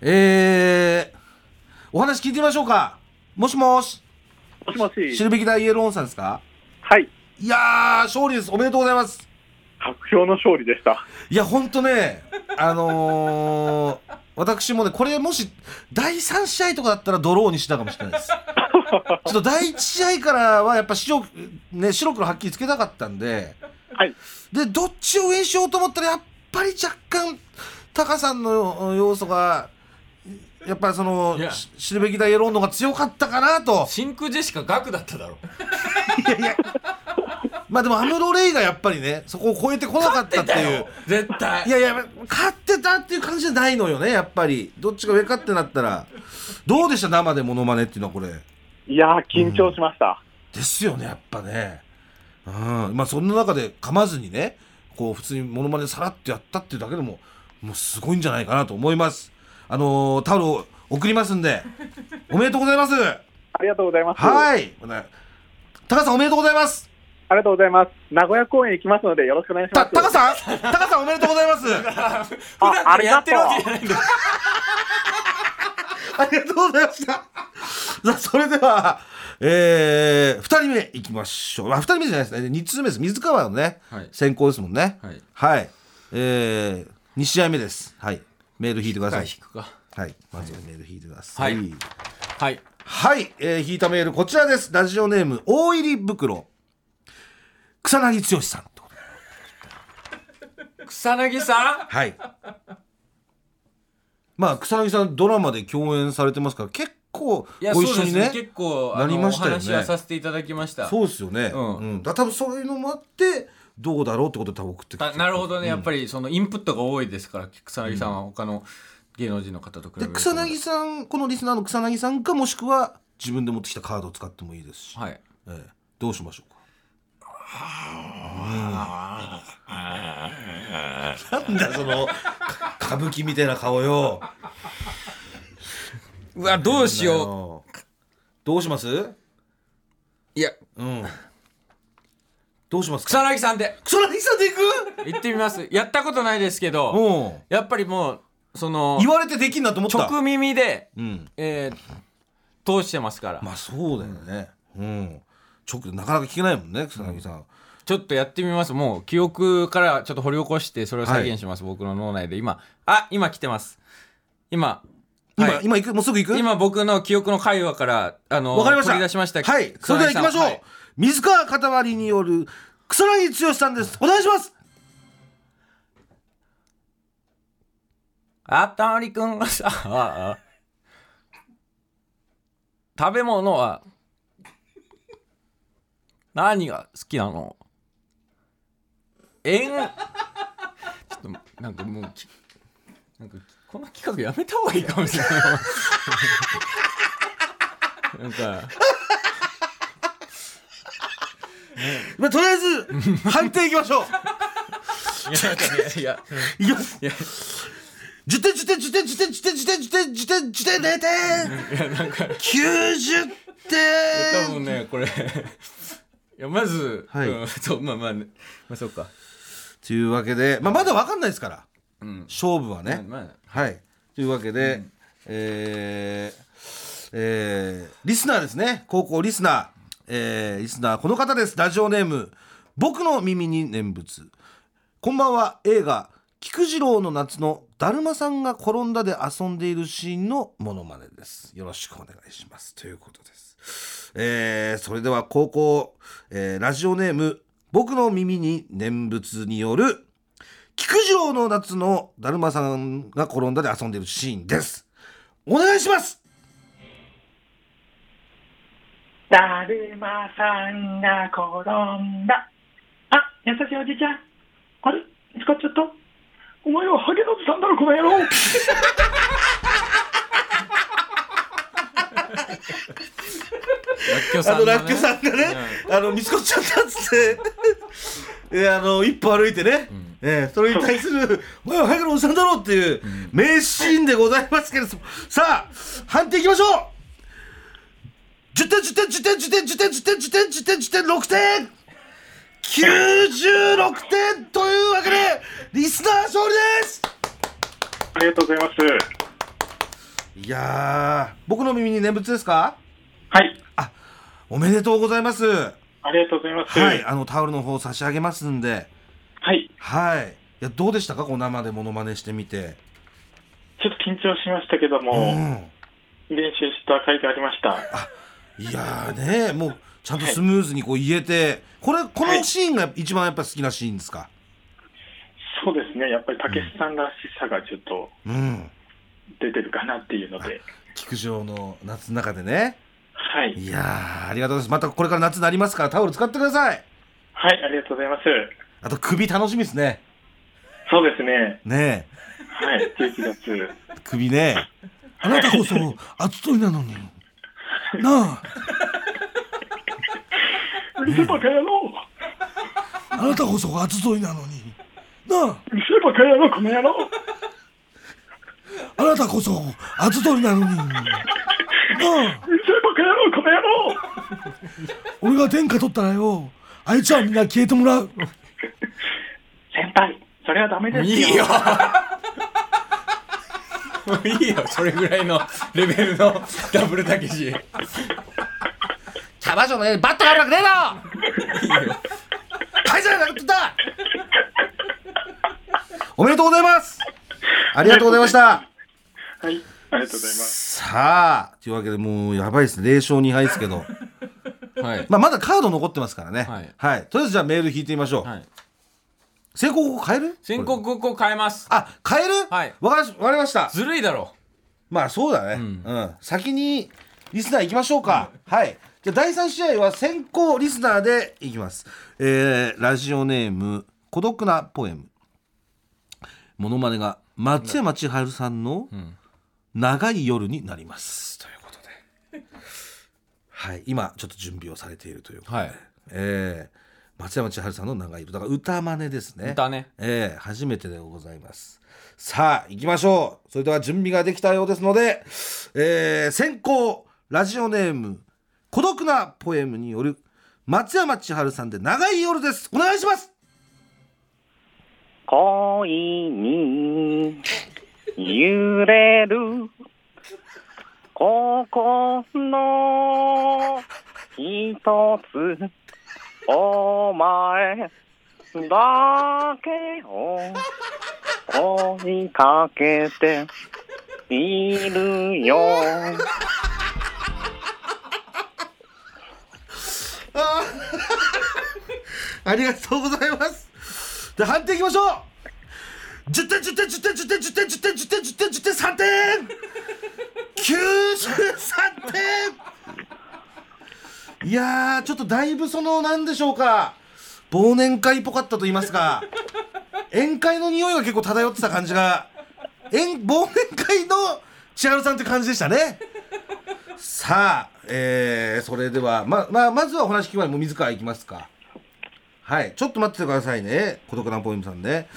えー、お話聞いてみましょうか。もしもし、もしもし。知るべきだイエローンさんですか？はい。いやー、勝利です。おめでとうございます。白票の勝利でした。いや、ほんとね、あのー、私もね、これもし、第3試合とかだったらドローにしたかもしれないです。ちょっと第1試合からはやっぱ白く、ね、白黒はっきりつけたかったんで、はい。で、どっちを上にしようと思ったら、やっぱり若干、タカさんの要素が、やっぱりその知るべきだイエローのが強かったかなと。真空ジェシカガクだっただろまあでも、アムロレイがやっぱりね、そこを超えてこなかったっていう。絶対いやいや、勝ってたっていう感じじゃないのよね、やっぱり。どっちが上かってなったら。どうでした生でモノマネっていうのはこれ。いやー、緊張しました。ですよね、やっぱね。うん。まあそんな中で噛まずにね、こう普通にモノマネさらっとやったっていうだけでも、もうすごいんじゃないかなと思います。あのー、タオルを送りますんで、おめでとうございます。ありがとうございます。はい。高さんおめでとうございます。ありがとうございます。名古屋公演行きますので、よろしくお願いします。た、高さん？高さんおめでとうございます。普段からやってるわけじゃないんだよ ありがとうございました。さあ、それでは、えー、二人目いきましょう。あ、二人目じゃないですね。二通目です。水川のね、はい先行ですもんね。はいはい。えー、二試合目です。はい。メール引いてください。引くかはい。まずはメール引いてください。はいはいはい、えー、引いたメールこちらです。ラジオネーム、大入り袋。草薙剛さん。草薙さん？はい。まあ、草薙さんドラマで共演されてますから、結構ご一緒にね。ね。結構あなのりましたよね。お話はさせていただきました。そうですよね。う。うん。んだ多分そういうのもあって、どうだろうってことで多分送ってなるほどね、やっぱりそのインプットが多いですから草薙さんは。他の芸能人の方と比べで、ると。草薙さん、このリスナーの草薙さんか、もしくは自分で持ってきたカードを使ってもいいですし、はい。ええ。どうしましょうか？なんだそのか歌舞伎みたいな顔よ。うわどうしよう。どうします？ういやうん。どうしますか？草薙さんで草薙さんでいく？行ってみますやったことないですけどうん。やっぱりもうその言われてできんなと思った。直耳で、うん。えー通してますから、まあそうだよね。うん。直なかなか聞けないもんね、草薙さん。ちょっとやってみますもう記憶からちょっと掘り起こしてそれを再現します、僕の脳内で今あ今来てます今今、はい今行く？もうすぐ行く？今僕の記憶の会話からあのわかりました。取り出しましたはい。それでは行きましょう。はい水川かたまりによる草薙剛さんです。お願いします。あたまりくんがさあ食べ物は何が好きなの？えん？ちょっとなんかもうきなんかこの企画やめた方がいいかもしれない。なんか。まあ、とりあえず判定いきましょう。いやなんかねいや。いきます。いや10点、10点、10点、10点、10点、10点、10点、10点、10点、0点いやなんか。90多点。分ねこれいやまず、はい。うん そうまあまあ、ね、まあそうか。というわけで、まあ、まだ分かんないですから。うん。勝負はね、まあまはい。というわけで、えーえーリスナーですね。高校リスナー、えーリスナーこの方です。ラジオネーム僕の耳に念仏。こんばんは。映画菊次郎の夏のだるまさんが転んだで遊んでいるシーンのモノマネです。よろしくお願いします。ということです、えーそれでは高校、えーラジオネーム僕の耳に念仏による菊次郎の夏のだるまさんが転んだで遊んでいるシーンですお願いしますだるまさんが転んだ。あ、優しいおじちゃん。あれ？見つかっちゃったお前はハゲのおじさんだろ、この野郎。らっきょさんの、ね、あのらっきょさんがね、あの見つかっちゃったっつって。えあの一歩歩いてね、えーそれに対する「お前は早くのおじさんだろ」っていう名シーンでございますけれども。さあ判定いきましょう。10点10点10点10点10点10点10点10点10点6点96点というわけでリスナー勝利ですありがとうございます。いやー僕の耳に念仏ですか？はい。おめでとうございますありがとうございます。はいあのタオルの方差し上げますんではい。はい。いや、どうでしたか？こう生でモノマネしてみて。ちょっと緊張しましたけどうも、ん。練習した甲斐がありました。いやーね、もう、ちゃんとスムーズにこう言えて、これ、このシーンが一番やっぱ好きなシーンですか？そうですね。やっぱりたけしさんらしさがちょっとうん。出てるかなっていうので。菊城の夏の中でね。はい。いやー、ありがとうございます。またこれから夏になりますから、タオル使ってください。はい、ありがとうございます。あと、首楽しみですね。そうですね。ねはい、11月。え、首ね。あなたこそ、熱と いなのに。なあ、うるせえバカ野郎あなたこそ熱といなのに。なあ、うるせえバカ野郎この野郎あなたこそ熱といなのに。なあ。俺が天下取ったらよあいつはみんな消えてもらう。先輩、それはダメですよ。いいよ。もういいよ。それぐらいのレベルのダブルたけし。キャバ嬢のねバットがあるわけねえだろ。たおめでとうございますありがとうございました。はい、ありがとうございます。さあというわけでもうやばいですね。0勝2敗ですけど、はい。まあ、まだカード残ってますからね。はい。とりあえずじゃあメール引いてみましょう、はい。先行変える？先行高校変えます。あ変える？はい。わかりわかりました。ずるいだろ。まあそうだね、うん。先にリスナー行きましょうか、はい。じゃあ第3試合は先行リスナーでいきます。えー、ラジオネーム孤独なポエム。モノマネが松山千春さんの長い夜になります、ということで。はい今ちょっと準備をされているということで、はい。えー松山千春さんの長い夜。だから歌真似ですね。歌ね。ええ初めてでございます。さあ、行きましょう。それでは準備ができたようですので、えー先行、ラジオネーム、孤独なポエムによる、松山千春さんで長い夜です。お願いします恋に揺れる心一つお前だけを追いかけているよ ありがとうございます。で、判定いきましょう !10 点、10点、10点、10点、10点、10点、10点、10点、10点、3点 !93 点いやー、ちょっとだいぶその、なんでしょうか、忘年会っぽかったと言いますか、宴会の匂いが結構漂ってた感じが、宴忘年会の千春さんって感じでしたね。さあ、えー、それでは、ま、まあ、まずはお話聞く前にもう水川いきますか。はい、ちょっと待っててくださいね。孤独なポエムさんね。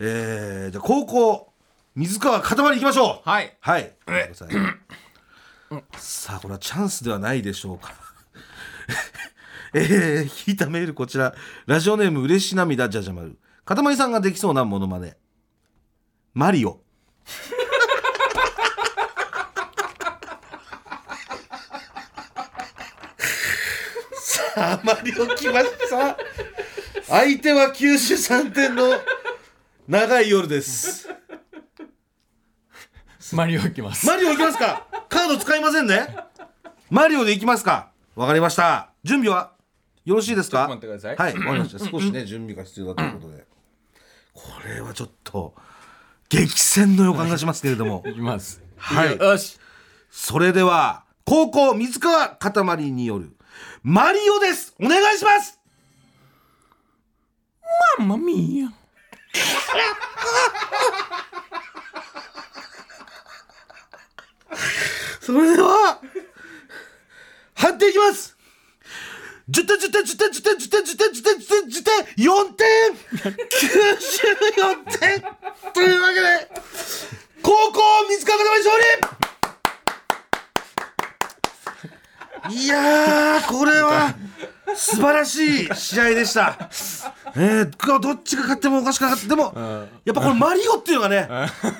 えー、じゃあ高校、水川かたまり行きましょう。はいはい。さいさあ、これはチャンスではないでしょうか。えー、引いたメールこちらラジオネーム嬉し涙じゃじゃ丸かたまりさんができそうなものまねマリオさあマリオ来ました相手は93点の長い夜です。マリオいきます。マリオいきますか？カード使いませんね？マリオでいきますか？わかりました。準備は？よろしいですか？ちょっと待ってください。はいわかりました。少しね準備が必要だということで。これはちょっと激戦の予感がしますけれども。いきます。はい。よし。それでは高校水川かたまりによるマリオです。お願いしますマンマミーヤそれでは判定いきます。10点10点10点10点10点10点10点10点10点。4点94点というわけで高校水川かたま勝利。いやーこれは素晴らしい試合でした。えー、どっちが勝ってもおかしくなかった。でも、やっぱこのマリオっていうのがね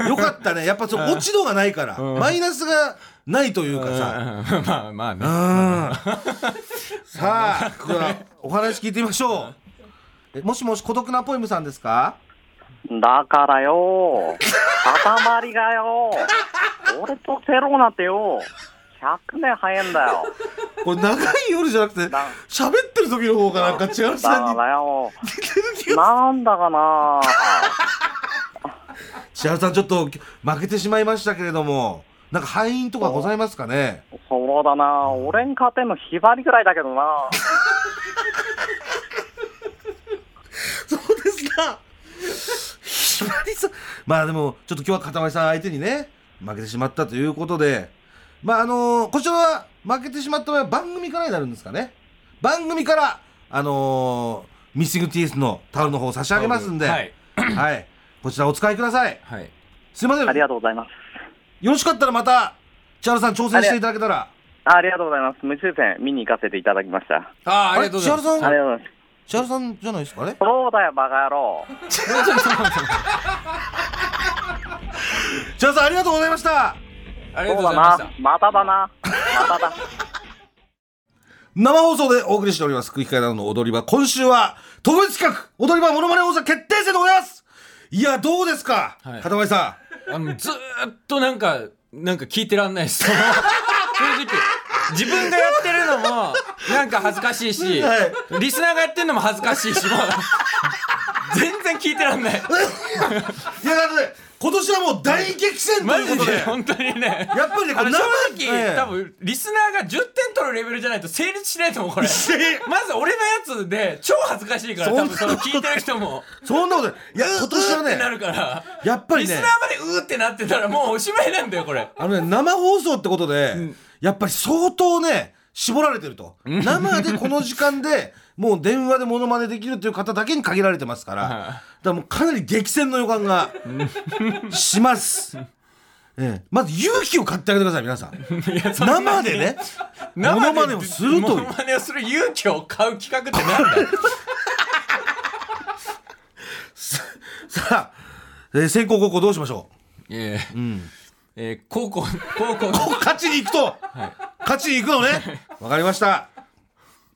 よかったね。やっぱその落ち度がないから、マイナスがないというかさ、うん。まあまあね。さあではお話聞いてみましょう。え？もしもし孤独なポエムさんですか？だからよ、塊がよ、俺とセロなんてよ、100年早いんだよ。これ長い夜じゃなくてだ喋ってる時の方がなんか千春ださんにからよ、なんだかな。千春さんちょっと負けてしまいましたけれどもなんか敗因とかございますかね？そうだな、俺に勝てんのひばりぐらいだけどな。そうですかひばりさんまあでもちょっと今日はかたまりさん相手にね負けてしまったということでまああのこちらは負けてしまった場合は番組からになるんですかね。番組からあのーミッシング TS のタオルの方を差し上げますんで。ははい。い、こちらお使いください。はい。すいません。ありがとうございます。よろしかったらまた千原さん挑戦していただけたら。ありがとうございます。無抽選見に行かせていただきました。ああありがとうございます。千原さんありがとうございます。千原さんじゃないですかね？そうだよ、バカ野郎。千原さんありがとうございましたありがとうそうだございましたな。まただな。まただ。生放送でお送りしております空気階段の踊り場今週は特別企画踊り場モノマネ王座決定戦でございますいやどうですか、はい片前さあのずーっとなんかなんか聞いてらんないです 正直自分がやってるのもなんか恥ずかしいし、はリスナーがやってるのも恥ずかしいしもう全然聞いてらんない。ん いやだって今年はもう大激戦ということで。で？本当にね。やっぱりねこの正生直、ええ。多分リスナーが10点取るレベルじゃないと成立しないと思うこれ。まず俺のやつで超恥ずかしいから多分その聞いてる人も。そんなことない。いや今年はうーってなねるから。やっぱりね。リスナーまでうーってなってたらもうおしまいなんだよこれ。あのね生放送ってことで、やっぱり相当ね絞られてると。生でこの時間でもう電話でモノマネできるという方だけに限られてますからだからもうかなり激戦の予感がします。ええ、まず勇気を買ってあげてください皆さん。生でねモノマネをするという。モノマネをする勇気を買う企画ってなんだよ。さあ、えー先攻後攻どうしましょええう、うん、えー高校高校こ 勝ちに行くと、勝ちに行くのね。わかりました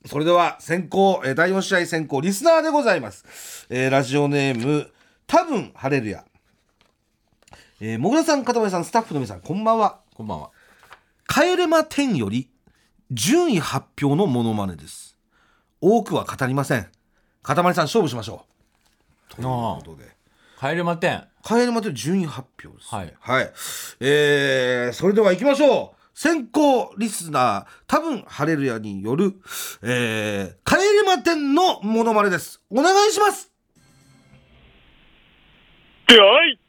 それでは先攻、えー第4試合先攻リスナーでございます、えーラジオネーム多分晴れるやえー、もぐらさん、かたまりさん、スタッフの皆さん、こんばんは。こんばんは帰れま10より順位発表のモノマネです。多くは語りません。かたまりさん、勝負しましょう。ということで。帰れまてん帰れま10順位発表です。はいはい。えー、それでは行きましょう。先行リスナー、多分ハレルヤによる、えー、帰れま10のモノマネです。お願いします。ではい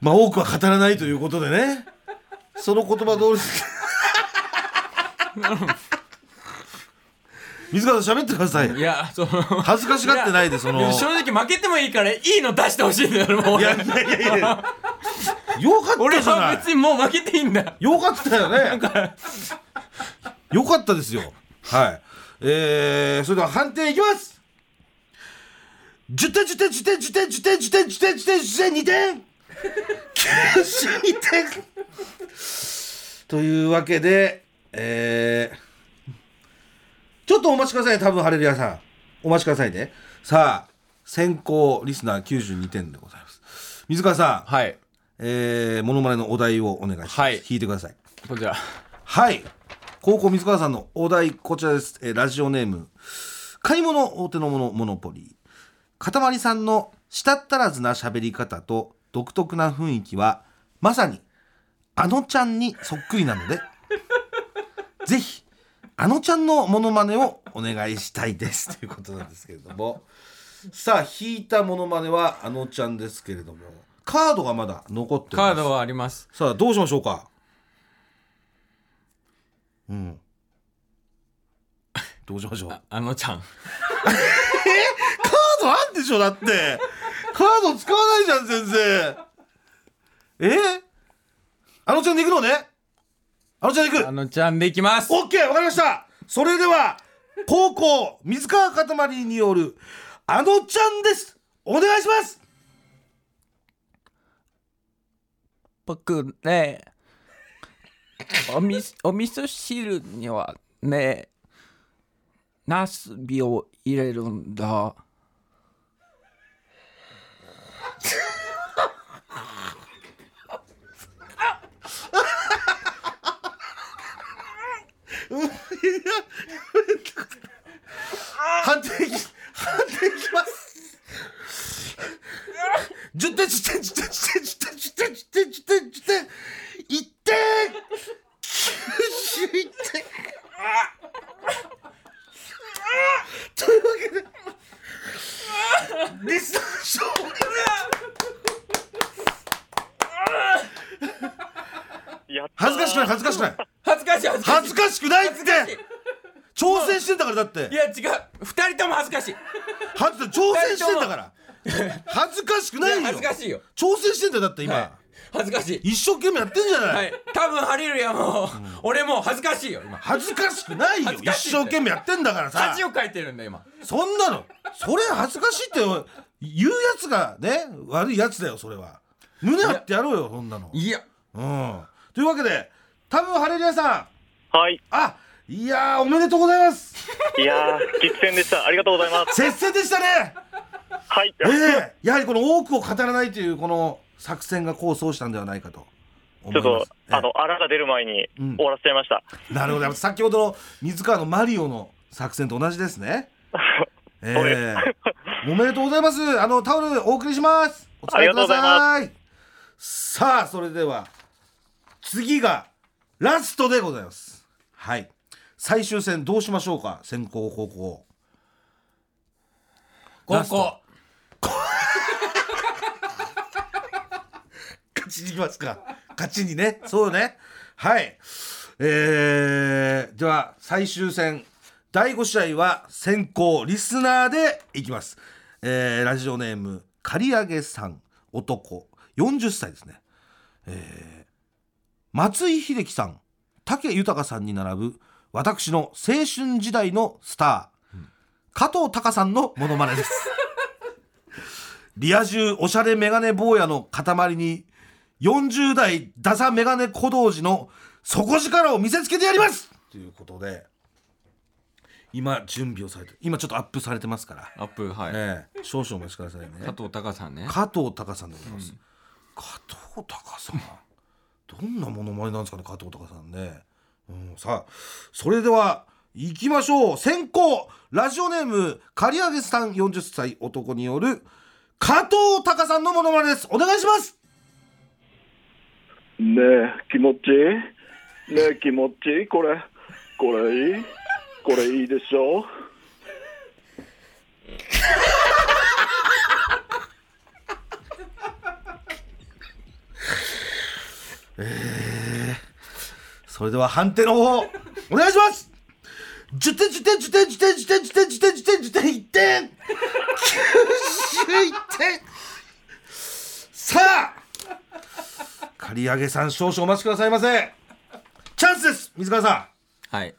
まあ、多くは語らないということでね。その言葉通り。水川さん喋ってください。いやその恥ずかしがってないでその。や正直負けてもいいからいいの出してほしいんだよもう。いやいやいや。いやよか俺ったじゃなはい別にもう負けていいんだ。よかったよね。よかったですよ。はい。えー、それでは判定いきます。10点10点10点10点10点10点10点10点10点2点92点というわけでえー、ちょっとお待ちくださいね多分ハレルヤさんお待ちくださいねさあ先行リスナー92点でございます水川さんはいえー、モノマネのお題をお願いします。はい弾いてください。こちらはい。高校水川さんのお題、こちらです。えーラジオネーム、買い物大手のものモノポリー。かたまりさんの舌ったらずな喋り方と独特な雰囲気は、まさに、あのちゃんにそっくりなので、ぜひ、あのちゃんのモノマネをお願いしたいです。ということなんですけれども。さあ、弾いたモノマネはあのちゃんですけれども、カードがまだ残ってカードはあります。さあどうしましょうか？うん。どうしましょう？カーあのちゃん。ドあんでしょだって。カード使わないじゃん全然。え？あのちゃんで行くのね？あのちゃんで行く。あのちゃんでいきます。オッケーわかりました。それでは高校水川かたまりによるあのちゃんです。お願いします。僕ねおみお味噌汁にはねナスビを入れるんだ 判定判定いきます。10点10点10点10点10点10点。10点10点10点1点91点というわけで。リスナー勝利や恥ずかしくない恥ずかしくない恥ずかしい恥ずかしい。恥ずかしくないって。挑戦してんだからだって。いや違う。二人とも恥ずかしい。はず挑戦してんだから。恥ずかしくないよ。恥ずかしいよ。挑戦してんだよだって今、はい。恥ずかしい。一生懸命やってんじゃない、はい。多分ハリルヤも、俺も恥ずかしいよ今。恥ずかしくないよ。一生懸命やってんだからさ。恥をかいてるんだ今。そんなの。それ恥ずかしいって言うやつがね悪いやつだよそれは。胸張ってやろうよそんなの。いや。うん。というわけで多分ハレルヤさん。はい。あいやーおめでとうございます。いやー、激戦でした。ありがとうございます。接戦でしたね。はい。ええ。やはりこの多くを語らないというこの作戦が功を奏したんではないかと思ちょっといます、あの、あらが出る前にうん。終わらせちゃいました。なるほど。先ほどの水川のマリオの作戦と同じですね。えそうでえおめでとうございます。あのタオルお送りします。お使いくださいさあそれでは次がラストでございます。はい。最終戦どうしましょうか？先攻後攻。高校 勝ちに行きますか。勝ちにね。そうよね。はい。えー、では最終戦。第5試合は先行リスナーでいきます、えーラジオネーム刈り上げさん。男。40歳ですね。えー松井秀喜さん武豊さんに並ぶ私の青春時代のスター、加藤隆さんのモノマネです。リア充おしゃれメガネ坊やの塊に40代ダサメガネ小道寺の底力を見せつけてやります！ということで今準備をされて今ちょっとアップされてますから、アップはい、ええ少々お待ちくださいね。加藤隆さんね。加藤隆さんでございます、加藤隆さんどんなものまねなんですかね加藤隆さんね、うん、さあそれでは行きましょう。先行ラジオネーム刈り上げさん40歳男による加藤隆さんのものまねです。お願いします。ねえ、気持ちいい？ねえ、気持ちいい？これ。これいい？これいいでしょそれでは判定の方お願いします。10 10点10点10点10点10点10点10点10点10点。1点91点。さあ刈り上げさん少々お待ちくださいませ。チャンスです水川さん。はい。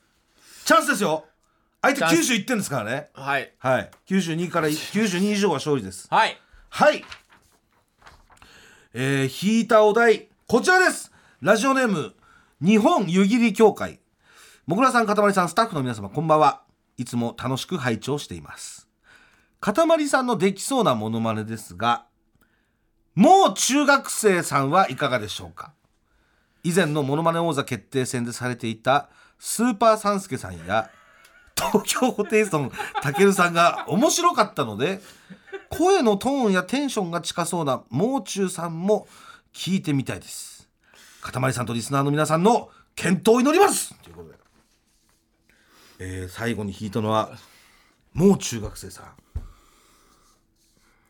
チャンスですよ。相手チャンス。91点ですからね。はい。はい。92から92以上は勝利です。はい。はい。えー、引いたお題こちらです。ラジオネーム日本湯切り協会。もぐらさんかたまりさんスタッフの皆様こんばんは。いつも楽しく拝聴しています。かたまりさんのできそうなモノマネですがもう中学生さんはいかがでしょうか？以前のモノマネ王座決定戦でされていたスーパーサンスケさんや東京ホテイソンたけるさんが面白かったので声のトーンやテンションが近そうなもう中さんも聞いてみたいです。かたまりさんとリスナーの皆さんの健闘を祈りますということで、えー最後に弾いたのはもう中学生さん。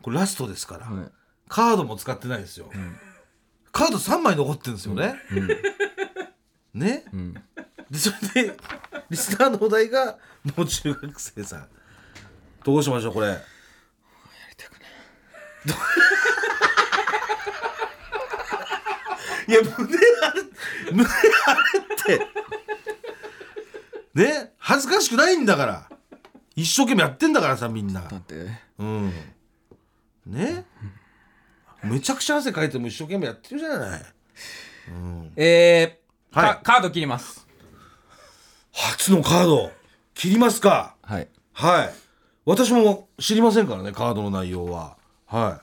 これラストですから、はいカードも使ってないですよ、カード3枚残ってるんですよね、ね、でそれでリスナーのお題がもう中学生さん。どうしましょうこれ。い や胸ある胸あるって。ね恥ずかしくないんだから。一生懸命やってんだからさみんな。だって。うん。ね？めちゃくちゃ汗かいても一生懸命やってるじゃない。えーはい。かカード切ります。初のカード。切りますか。はい。はい。私も知りませんからねカードの内容は。は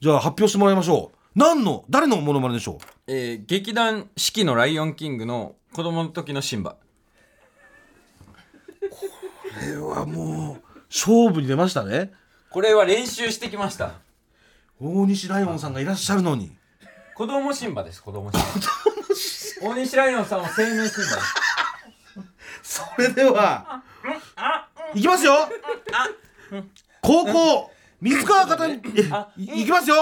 い。じゃあ発表してもらいましょう何の誰のモノマネでしょう？えー劇団四季のライオンキングの子供の時のシンバ。これはもう勝負に出ましたね。これは練習してきました。大西ライオンさんがいらっしゃるのに。子供シンバです子供シンバ。大西ライオンさんは生命シンバです。それではいきますよ。高校水川かたえいいきますよ。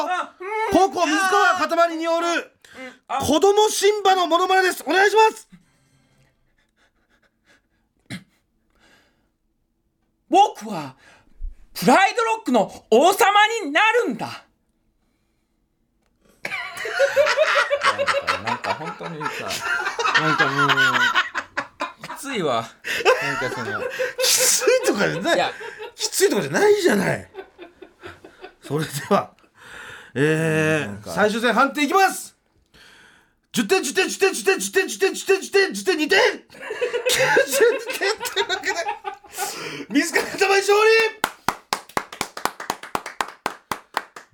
高校水川かたまりによる子供シンバのモノマネです。お願いします。僕はプライドロックの王様になるんだ。なんか本当にさ。なんかもうきついわ。なんかその。きついとかじゃない。きついとかじゃないじゃないそれではえー、最終戦判定いきます。10点10点10点10点10点10点10点10点10点2点。90点というわけで。水川かたまり勝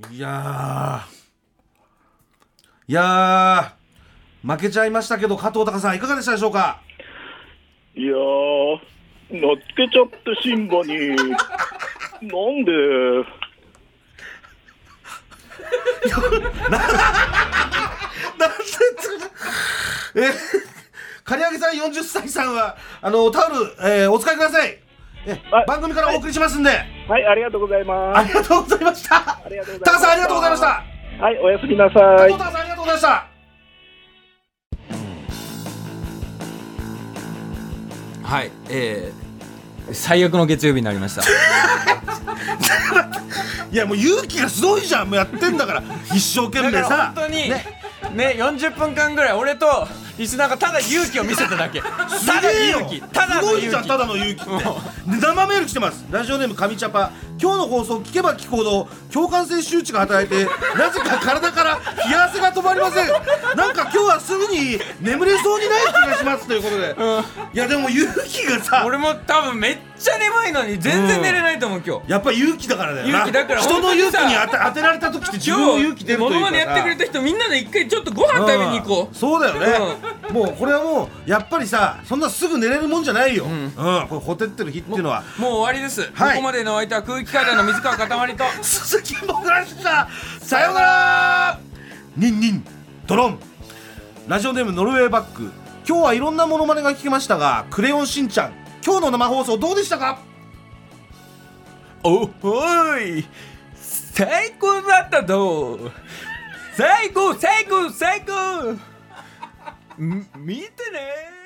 利。いやー。いやー。負けちゃいましたけど加藤隆さんいかがでしたでしょうか？いやー、乗っけちゃってシンバに、なんで、なんで えー、刈り上げさん40歳さんはあのタオル、えーお使いください。えはい。番組からお送りしますんで、はい、ありがとうございます。ありがとうございました。タカさんありがとうございました。はい、おやすみなさい。タカさんありがとうございました。はいえー、最悪の月曜日になりました いやもう勇気がすごいじゃん。もうやってんだから。一生懸命だからさ本当にね。ね40分間ぐらい俺とリスナーがただ勇気を見せただけ。ただ勇気。ただすの勇気ごいじゃんただの勇気って。生メール来てます。ラジオネーム神チャパ。今日の放送聞けば聞くほど共感性周知が働いてなぜか体から冷や汗が止まりません。なんか今日はすぐに眠れそうにない気がします。ということで、いやでも勇気がさ。俺も多分めっちゃ眠いのに全然寝れないと思う今日。やっぱ勇気だからだよな。勇気だから人の勇気に本当て当てられた時って自分も勇気出るというかさ。モノマネやってくれた人みんなで一回ちょっとご飯食べに行こう。ん。そうだよね、もうこれはもうやっぱりさそんなすぐ寝れるもんじゃないよ、うん。これほてってる日っていうのは。うもう終わりです、はい。ここまでのお相手は空気階段の水川かたまりと。鈴木もぐらでした。さようなら。ニンニン。ドロン。ラジオネームノルウェーバック。今日はいろんなモノマネが聞けましたがクレヨンしんちゃん今日の生放送どうでしたか？おおい最高だったぞ最高最高最高。見てね。